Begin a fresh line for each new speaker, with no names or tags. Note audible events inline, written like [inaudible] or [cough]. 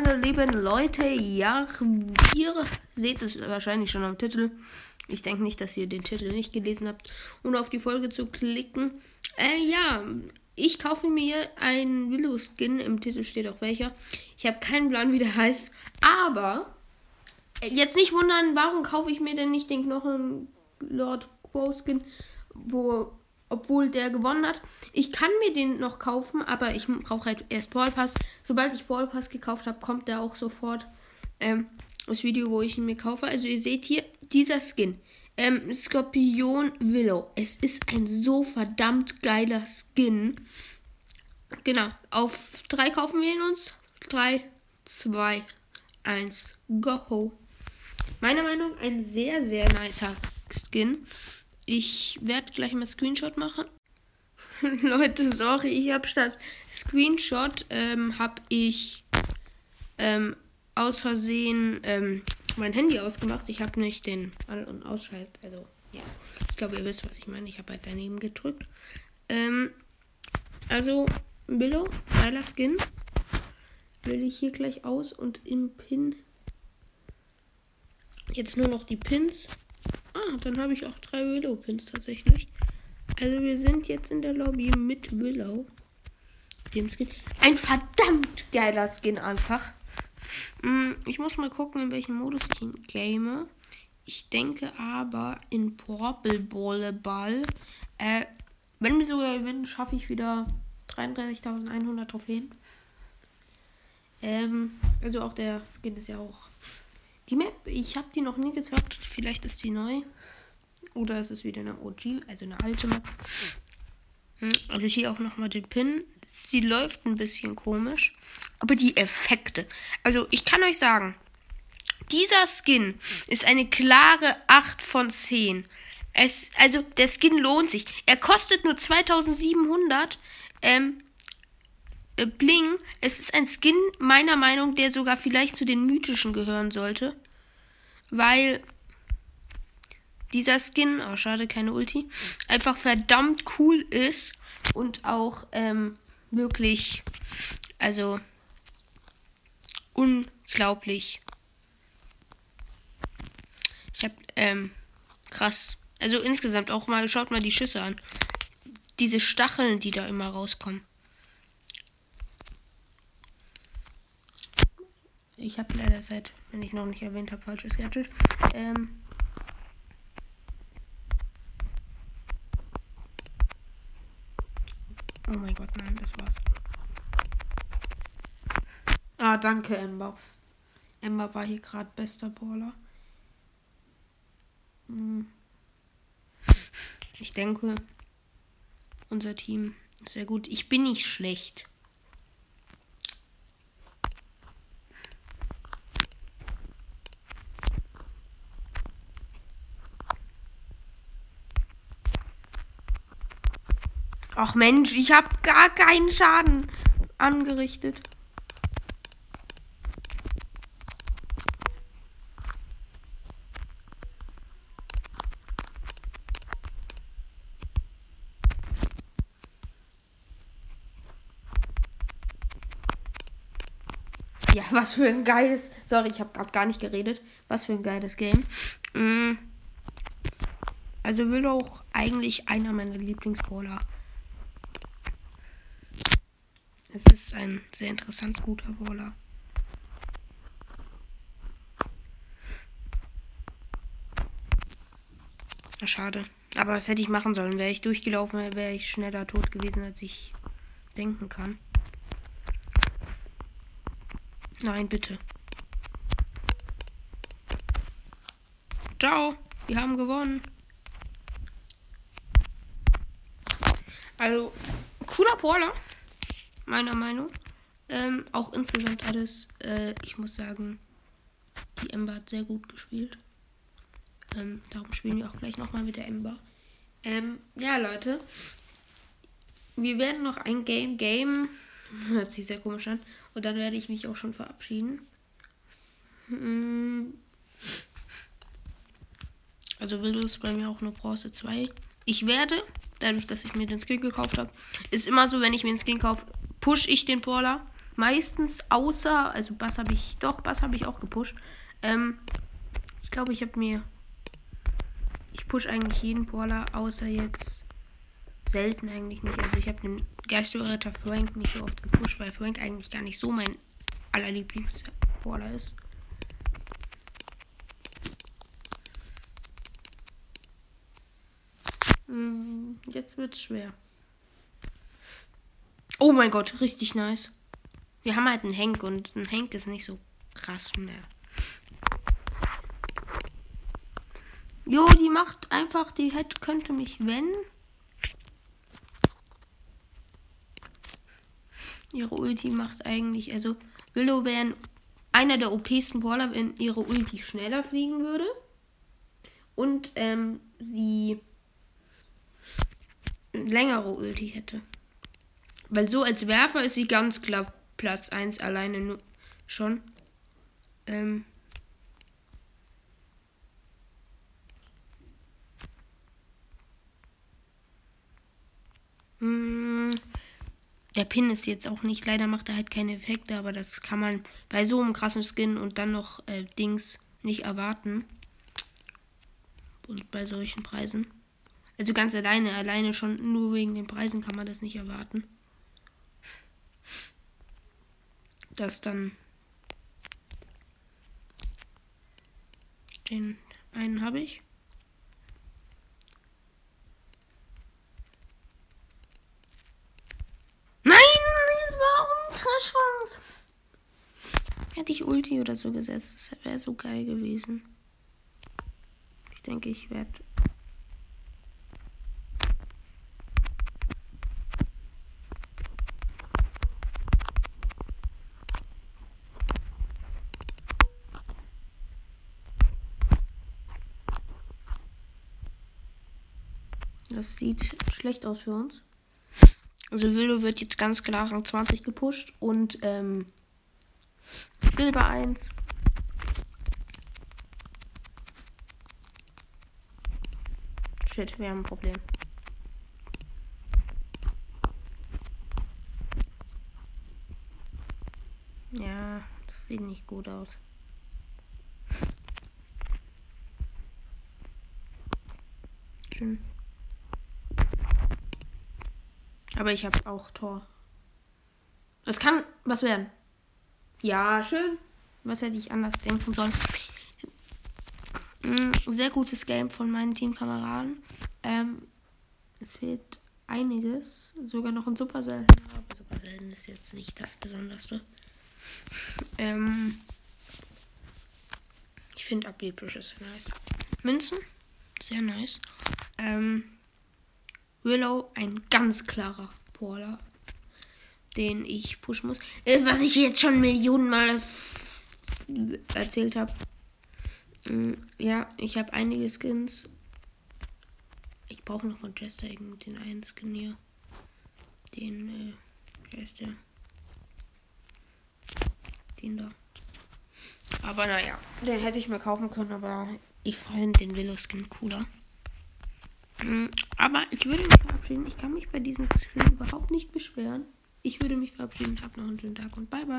meine lieben Leute, ja, ihr seht es wahrscheinlich schon am Titel. Ich denke nicht, dass ihr den Titel nicht gelesen habt, um auf die Folge zu klicken. Äh, ja, ich kaufe mir einen Willow-Skin. Im Titel steht auch welcher. Ich habe keinen Plan, wie der heißt. Aber, äh, jetzt nicht wundern, warum kaufe ich mir denn nicht den Knochen Lord Quo-Skin, wo obwohl der gewonnen hat. Ich kann mir den noch kaufen, aber ich brauche halt erst Ball Pass. Sobald ich Ball Pass gekauft habe, kommt der auch sofort ähm, das Video, wo ich ihn mir kaufe. Also ihr seht hier dieser Skin. Ähm, Skorpion Willow. Es ist ein so verdammt geiler Skin. Genau. Auf drei kaufen wir ihn uns. 3, 2, 1, go. Meiner Meinung nach ein sehr, sehr nicer Skin. Ich werde gleich mal Screenshot machen. [laughs] Leute, sorry, ich habe statt Screenshot ähm, habe ich ähm, aus Versehen ähm, mein Handy ausgemacht. Ich habe nicht den An- und Ausschalt. Also, ja. Ich glaube, ihr wisst, was ich meine. Ich habe halt daneben gedrückt. Ähm, also, Billo, geiler Skin. Wähle ich hier gleich aus und im Pin. Jetzt nur noch die Pins. Dann habe ich auch drei Willow-Pins tatsächlich. Also wir sind jetzt in der Lobby mit Willow. Dem Skin. Ein verdammt geiler Skin einfach. Hm, Ich muss mal gucken, in welchem Modus ich ihn game. Ich denke aber in Purple Ball. Äh, wenn wir sogar gewinnen, schaffe ich wieder 33.100 Trophäen. Ähm, also auch der Skin ist ja auch. Die Map, ich habe die noch nie gezockt. Vielleicht ist die neu. Oder es ist wieder eine OG, also eine alte Map. Hm, Also hier auch nochmal den Pin. Sie läuft ein bisschen komisch. Aber die Effekte. Also ich kann euch sagen, dieser Skin ist eine klare 8 von 10. Es, also der Skin lohnt sich. Er kostet nur 2700. Ähm, äh, Bling. Es ist ein Skin, meiner Meinung, der sogar vielleicht zu den mythischen gehören sollte. Weil dieser Skin, oh schade, keine Ulti, einfach verdammt cool ist und auch ähm, wirklich, also unglaublich. Ich hab, ähm, krass. Also insgesamt auch mal, schaut mal die Schüsse an. Diese Stacheln, die da immer rauskommen. Ich habe leider seit, wenn ich noch nicht erwähnt habe, falsches Gadget. Ähm, oh mein Gott, nein, das war's. Ah, danke, Ember. Ember war hier gerade bester Baller. Hm. Ich denke, unser Team ist sehr gut. Ich bin nicht schlecht. Ach Mensch, ich habe gar keinen Schaden angerichtet. Ja, was für ein geiles. Sorry, ich habe gerade gar nicht geredet. Was für ein geiles Game. Mm. Also will auch eigentlich einer meiner Lieblingsbrawler. Es ist ein sehr interessant guter Brawler. Na, Schade. Aber was hätte ich machen sollen? Wäre ich durchgelaufen, wäre ich schneller tot gewesen, als ich denken kann. Nein, bitte. Ciao, wir haben gewonnen. Also, cooler Brawler, meiner Meinung. Ähm, auch insgesamt alles, äh, ich muss sagen, die Ember hat sehr gut gespielt. Ähm, darum spielen wir auch gleich nochmal mit der Ember. Ähm, ja, Leute. Wir werden noch ein Game game. [laughs] Hört sich sehr komisch an. Und dann werde ich mich auch schon verabschieden. Hm. Also Willow ist bei mir auch nur Bronze 2. Ich werde, dadurch, dass ich mir den Skin gekauft habe, ist immer so, wenn ich mir den Skin kaufe, push ich den Brawler. Meistens, außer, also Bass habe ich, doch, Bass habe ich auch gepusht. Ähm, ich glaube, ich habe mir, ich push eigentlich jeden Brawler, außer jetzt selten eigentlich nicht. Also ich habe den Geisterritter Frank nicht so oft gepusht, weil Frank eigentlich gar nicht so mein allerlieblings-Brawler ist. Hm, jetzt wird's schwer. Oh mein Gott, richtig nice. Wir haben halt einen Henk und ein Henk ist nicht so krass mehr. Jo, die macht einfach, die hätte, könnte mich, wenn. Ihre Ulti macht eigentlich, also Willow wäre einer der OPsten Brawler, wenn ihre Ulti schneller fliegen würde. Und ähm, sie längere Ulti hätte. Weil so als Werfer ist sie ganz klar Platz 1 alleine nur schon. Ähm. Hm, der Pin ist jetzt auch nicht, leider macht er halt keine Effekte, aber das kann man bei so einem krassen Skin und dann noch äh, Dings nicht erwarten. Und bei solchen Preisen. Also ganz alleine, alleine schon nur wegen den Preisen kann man das nicht erwarten. Dass dann den einen habe ich. Nein, das war unsere Chance. Hätte ich Ulti oder so gesetzt, das wäre so geil gewesen. Ich denke, ich werde Das sieht schlecht aus für uns. Also Willow wird jetzt ganz klar Rang 20 gepusht und ähm, Silber 1. Shit, wir haben ein Problem. Ja, das sieht nicht gut aus. Schön. Aber ich habe auch Tor. Das kann was werden. Ja, schön. Was hätte ich anders denken sollen? Mm, sehr gutes Game von meinen Teamkameraden. Ähm, es fehlt einiges. Sogar noch ein Super Selten. Aber Super Selten ist jetzt nicht das Besonderste. Ähm, ich finde Ablepisches nice. Münzen, sehr nice. Ähm, Willow ein ganz klarer Brawler, den ich pushen muss. Äh, was ich jetzt schon Millionen Mal erzählt habe. Mm, ja, ich habe einige Skins. Ich brauche noch von Chester den einen Skin hier. Den, äh, wer ist der? Den da. Aber naja, den hätte ich mir kaufen können, aber ich finde den Willow Skin cooler. Mm, aber ich würde mich verabschieden. Ich kann mich bei diesem Spiel überhaupt nicht beschweren. Ich würde mich verabschieden. Habt noch einen schönen Tag und bye bye.